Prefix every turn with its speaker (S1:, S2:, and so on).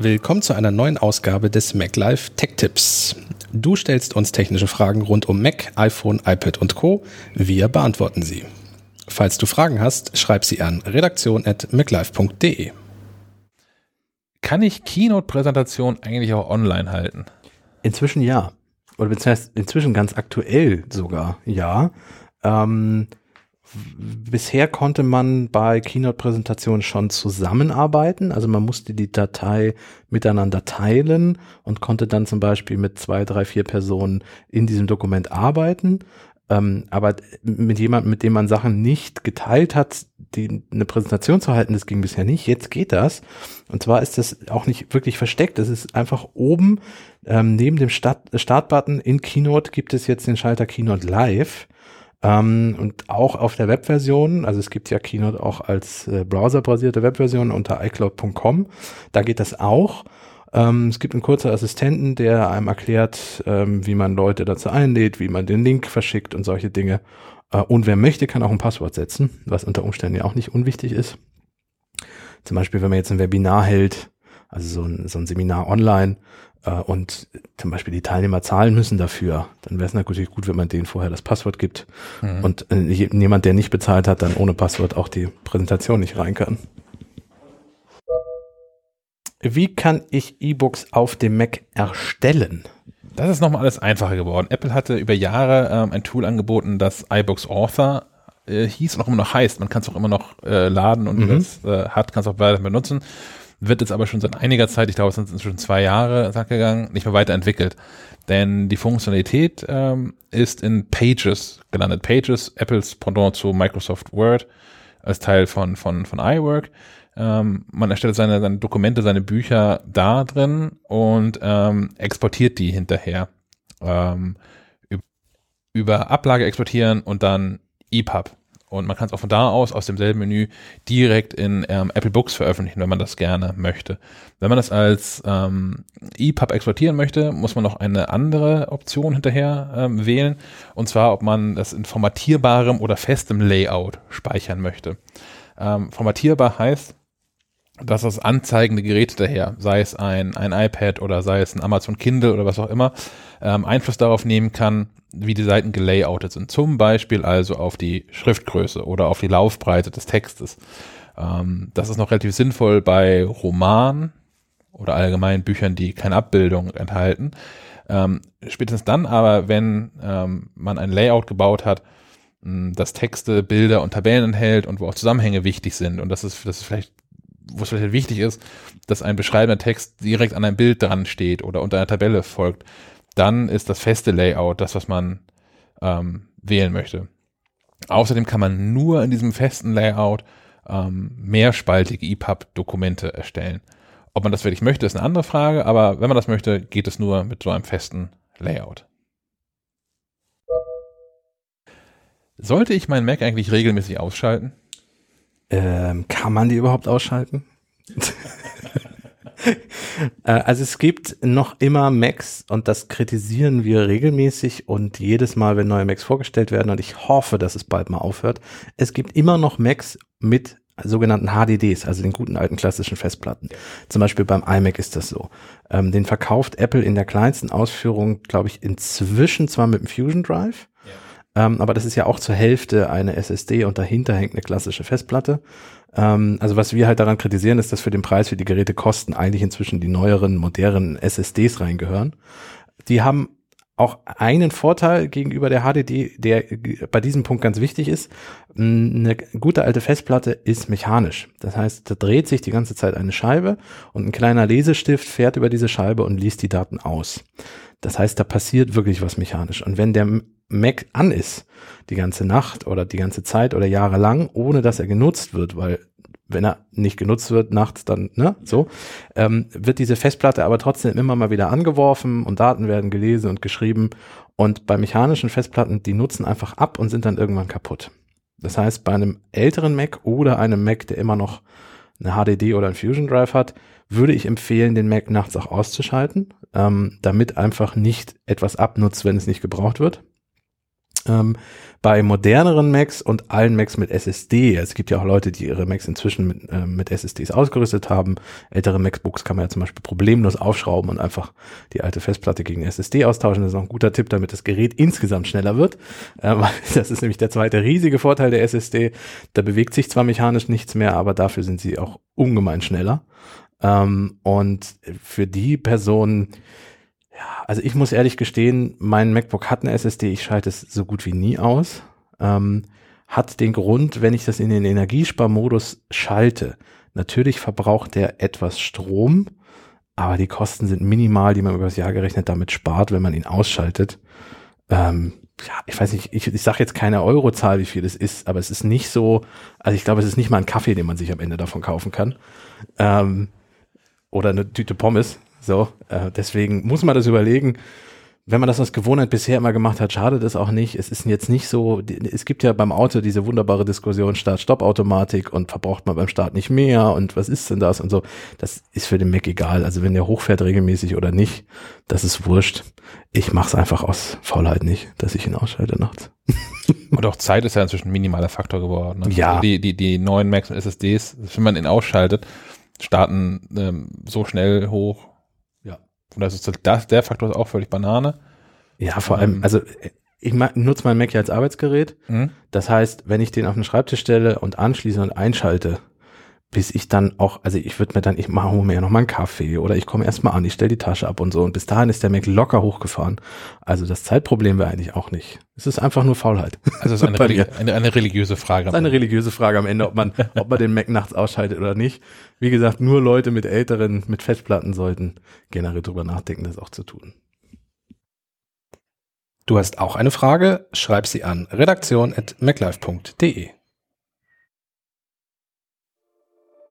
S1: Willkommen zu einer neuen Ausgabe des MacLife Tech Tips. Du stellst uns technische Fragen rund um Mac, iPhone, iPad und Co. Wir beantworten sie. Falls du Fragen hast, schreib sie an redaktion.maclife.de.
S2: Kann ich Keynote-Präsentation eigentlich auch online halten?
S3: Inzwischen ja. Oder beziehungsweise inzwischen ganz aktuell sogar ja. Ähm, bisher konnte man bei Keynote-Präsentationen schon zusammenarbeiten. Also man musste die Datei miteinander teilen und konnte dann zum Beispiel mit zwei, drei, vier Personen in diesem Dokument arbeiten. Ähm, aber mit jemandem, mit dem man Sachen nicht geteilt hat, die, eine Präsentation zu halten, das ging bisher nicht. Jetzt geht das. Und zwar ist das auch nicht wirklich versteckt. Es ist einfach oben ähm, neben dem Start Startbutton in Keynote gibt es jetzt den Schalter Keynote Live. Ähm, und auch auf der Webversion, also es gibt ja Keynote auch als äh, browserbasierte Webversion unter iCloud.com, da geht das auch. Ähm, es gibt einen kurzen Assistenten, der einem erklärt, ähm, wie man Leute dazu einlädt, wie man den Link verschickt und solche Dinge. Äh, und wer möchte, kann auch ein Passwort setzen, was unter Umständen ja auch nicht unwichtig ist. Zum Beispiel, wenn man jetzt ein Webinar hält, also so ein, so ein Seminar online, äh, und zum Beispiel die Teilnehmer zahlen müssen dafür, dann wäre es natürlich gut, wenn man denen vorher das Passwort gibt mhm. und äh, jemand, der nicht bezahlt hat, dann ohne Passwort auch die Präsentation nicht rein kann. Wie kann ich E-Books auf dem Mac erstellen?
S2: Das ist nochmal alles einfacher geworden. Apple hatte über Jahre ähm, ein Tool angeboten, das iBooks Author äh, hieß und auch immer noch heißt. Man kann es auch immer noch äh, laden und mhm. wer es äh, hat, kann es auch weiter benutzen wird jetzt aber schon seit einiger Zeit, ich glaube, es sind schon zwei Jahre gegangen, nicht mehr weiterentwickelt. Denn die Funktionalität ähm, ist in Pages gelandet. Pages, Apples Pendant zu Microsoft Word als Teil von, von, von iWork. Ähm, man erstellt seine, seine Dokumente, seine Bücher da drin und ähm, exportiert die hinterher. Ähm, über Ablage exportieren und dann EPUB. Und man kann es auch von da aus, aus demselben Menü, direkt in ähm, Apple Books veröffentlichen, wenn man das gerne möchte. Wenn man das als ähm, EPUB exportieren möchte, muss man noch eine andere Option hinterher ähm, wählen. Und zwar, ob man das in formatierbarem oder festem Layout speichern möchte. Ähm, formatierbar heißt, dass das anzeigende Gerät daher, sei es ein, ein iPad oder sei es ein Amazon Kindle oder was auch immer, ähm, Einfluss darauf nehmen kann, wie die Seiten gelayoutet sind. Zum Beispiel also auf die Schriftgröße oder auf die Laufbreite des Textes. Ähm, das ist noch relativ sinnvoll bei Romanen oder allgemein Büchern, die keine Abbildung enthalten. Ähm, spätestens dann aber, wenn ähm, man ein Layout gebaut hat, das Texte, Bilder und Tabellen enthält und wo auch Zusammenhänge wichtig sind. Und das ist, das ist vielleicht wo es vielleicht wichtig ist, dass ein beschreibender Text direkt an einem Bild dran steht oder unter einer Tabelle folgt, dann ist das feste Layout das, was man ähm, wählen möchte. Außerdem kann man nur in diesem festen Layout ähm, mehrspaltige EPUB-Dokumente erstellen. Ob man das wirklich möchte, ist eine andere Frage, aber wenn man das möchte, geht es nur mit so einem festen Layout. Sollte ich meinen Mac eigentlich regelmäßig ausschalten?
S3: Ähm, kann man die überhaupt ausschalten? Äh, also es gibt noch immer Macs und das kritisieren wir regelmäßig und jedes Mal, wenn neue Macs vorgestellt werden und ich hoffe, dass es bald mal aufhört. Es gibt immer noch Macs mit sogenannten HDDs, also den guten alten klassischen Festplatten. Zum Beispiel beim iMac ist das so. Ähm, den verkauft Apple in der kleinsten Ausführung, glaube ich, inzwischen zwar mit dem Fusion Drive, ähm, aber das ist ja auch zur Hälfte eine SSD und dahinter hängt eine klassische Festplatte. Ähm, also was wir halt daran kritisieren, ist, dass für den Preis, wie die Geräte kosten, eigentlich inzwischen die neueren, modernen SSDs reingehören. Die haben auch einen Vorteil gegenüber der HDD, der bei diesem Punkt ganz wichtig ist. Eine gute alte Festplatte ist mechanisch. Das heißt, da dreht sich die ganze Zeit eine Scheibe und ein kleiner Lesestift fährt über diese Scheibe und liest die Daten aus. Das heißt, da passiert wirklich was mechanisch. Und wenn der Mac an ist, die ganze Nacht oder die ganze Zeit oder jahrelang, ohne dass er genutzt wird, weil wenn er nicht genutzt wird nachts, dann, ne, so, ähm, wird diese Festplatte aber trotzdem immer mal wieder angeworfen und Daten werden gelesen und geschrieben. Und bei mechanischen Festplatten, die nutzen einfach ab und sind dann irgendwann kaputt. Das heißt, bei einem älteren Mac oder einem Mac, der immer noch eine HDD oder ein Fusion Drive hat, würde ich empfehlen, den Mac nachts auch auszuschalten, ähm, damit einfach nicht etwas abnutzt, wenn es nicht gebraucht wird. Ähm, bei moderneren Macs und allen Macs mit SSD, es gibt ja auch Leute, die ihre Macs inzwischen mit, äh, mit SSDs ausgerüstet haben. Ältere MacBooks kann man ja zum Beispiel problemlos aufschrauben und einfach die alte Festplatte gegen SSD austauschen. Das ist auch ein guter Tipp, damit das Gerät insgesamt schneller wird. Äh, das ist nämlich der zweite riesige Vorteil der SSD. Da bewegt sich zwar mechanisch nichts mehr, aber dafür sind sie auch ungemein schneller. Ähm, und für die Personen, ja, also ich muss ehrlich gestehen, mein MacBook hat eine SSD, ich schalte es so gut wie nie aus. Ähm, hat den Grund, wenn ich das in den Energiesparmodus schalte, natürlich verbraucht der etwas Strom, aber die Kosten sind minimal, die man über das Jahr gerechnet damit spart, wenn man ihn ausschaltet. Ähm, ja, ich weiß nicht, ich, ich sage jetzt keine Eurozahl, wie viel das ist, aber es ist nicht so, also ich glaube, es ist nicht mal ein Kaffee, den man sich am Ende davon kaufen kann. Ähm, oder eine Tüte Pommes. So, äh, deswegen muss man das überlegen. Wenn man das aus Gewohnheit bisher immer gemacht hat, schadet es auch nicht. Es ist jetzt nicht so, es gibt ja beim Auto diese wunderbare Diskussion Start-Stopp-Automatik und verbraucht man beim Start nicht mehr und was ist denn das und so. Das ist für den Mac egal. Also wenn der hochfährt regelmäßig oder nicht, das ist wurscht. Ich mache es einfach aus Faulheit nicht, dass ich ihn ausschalte nachts.
S2: und auch Zeit ist ja inzwischen ein minimaler Faktor geworden.
S3: Ne? Ja.
S2: Also die, die, die neuen Macs und SSDs, wenn man ihn ausschaltet, starten ähm, so schnell hoch. Und das ist das, der Faktor ist auch völlig Banane.
S3: Ja, vor allem, ähm, also ich nutze mein Mac ja als Arbeitsgerät. Mhm. Das heißt, wenn ich den auf den Schreibtisch stelle und anschließe und einschalte, bis ich dann auch, also ich würde mir dann, ich mache mir ja noch mal einen Kaffee oder ich komme erstmal an, ich stelle die Tasche ab und so und bis dahin ist der Mac locker hochgefahren. Also das Zeitproblem wäre eigentlich auch nicht. Es ist einfach nur Faulheit.
S2: Also es ist eine, religi eine, eine, religiöse Frage.
S3: Es ist eine religiöse Frage am Ende, ob man, ob man den Mac nachts ausschaltet oder nicht. Wie gesagt, nur Leute mit älteren, mit Festplatten sollten generell drüber nachdenken, das auch zu tun.
S1: Du hast auch eine Frage? Schreib sie an redaktion.maclife.de.